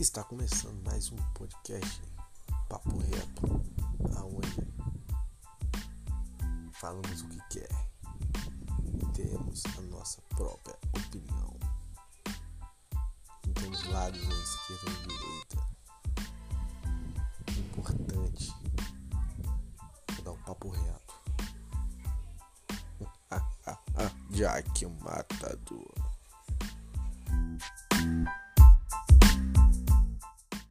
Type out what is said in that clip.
Está começando mais um podcast Papo Reto, aonde falamos o que quer e temos a nossa própria opinião. Não temos lados nem esquerda nem direita. O importante é dar um papo reto. Jack Matador.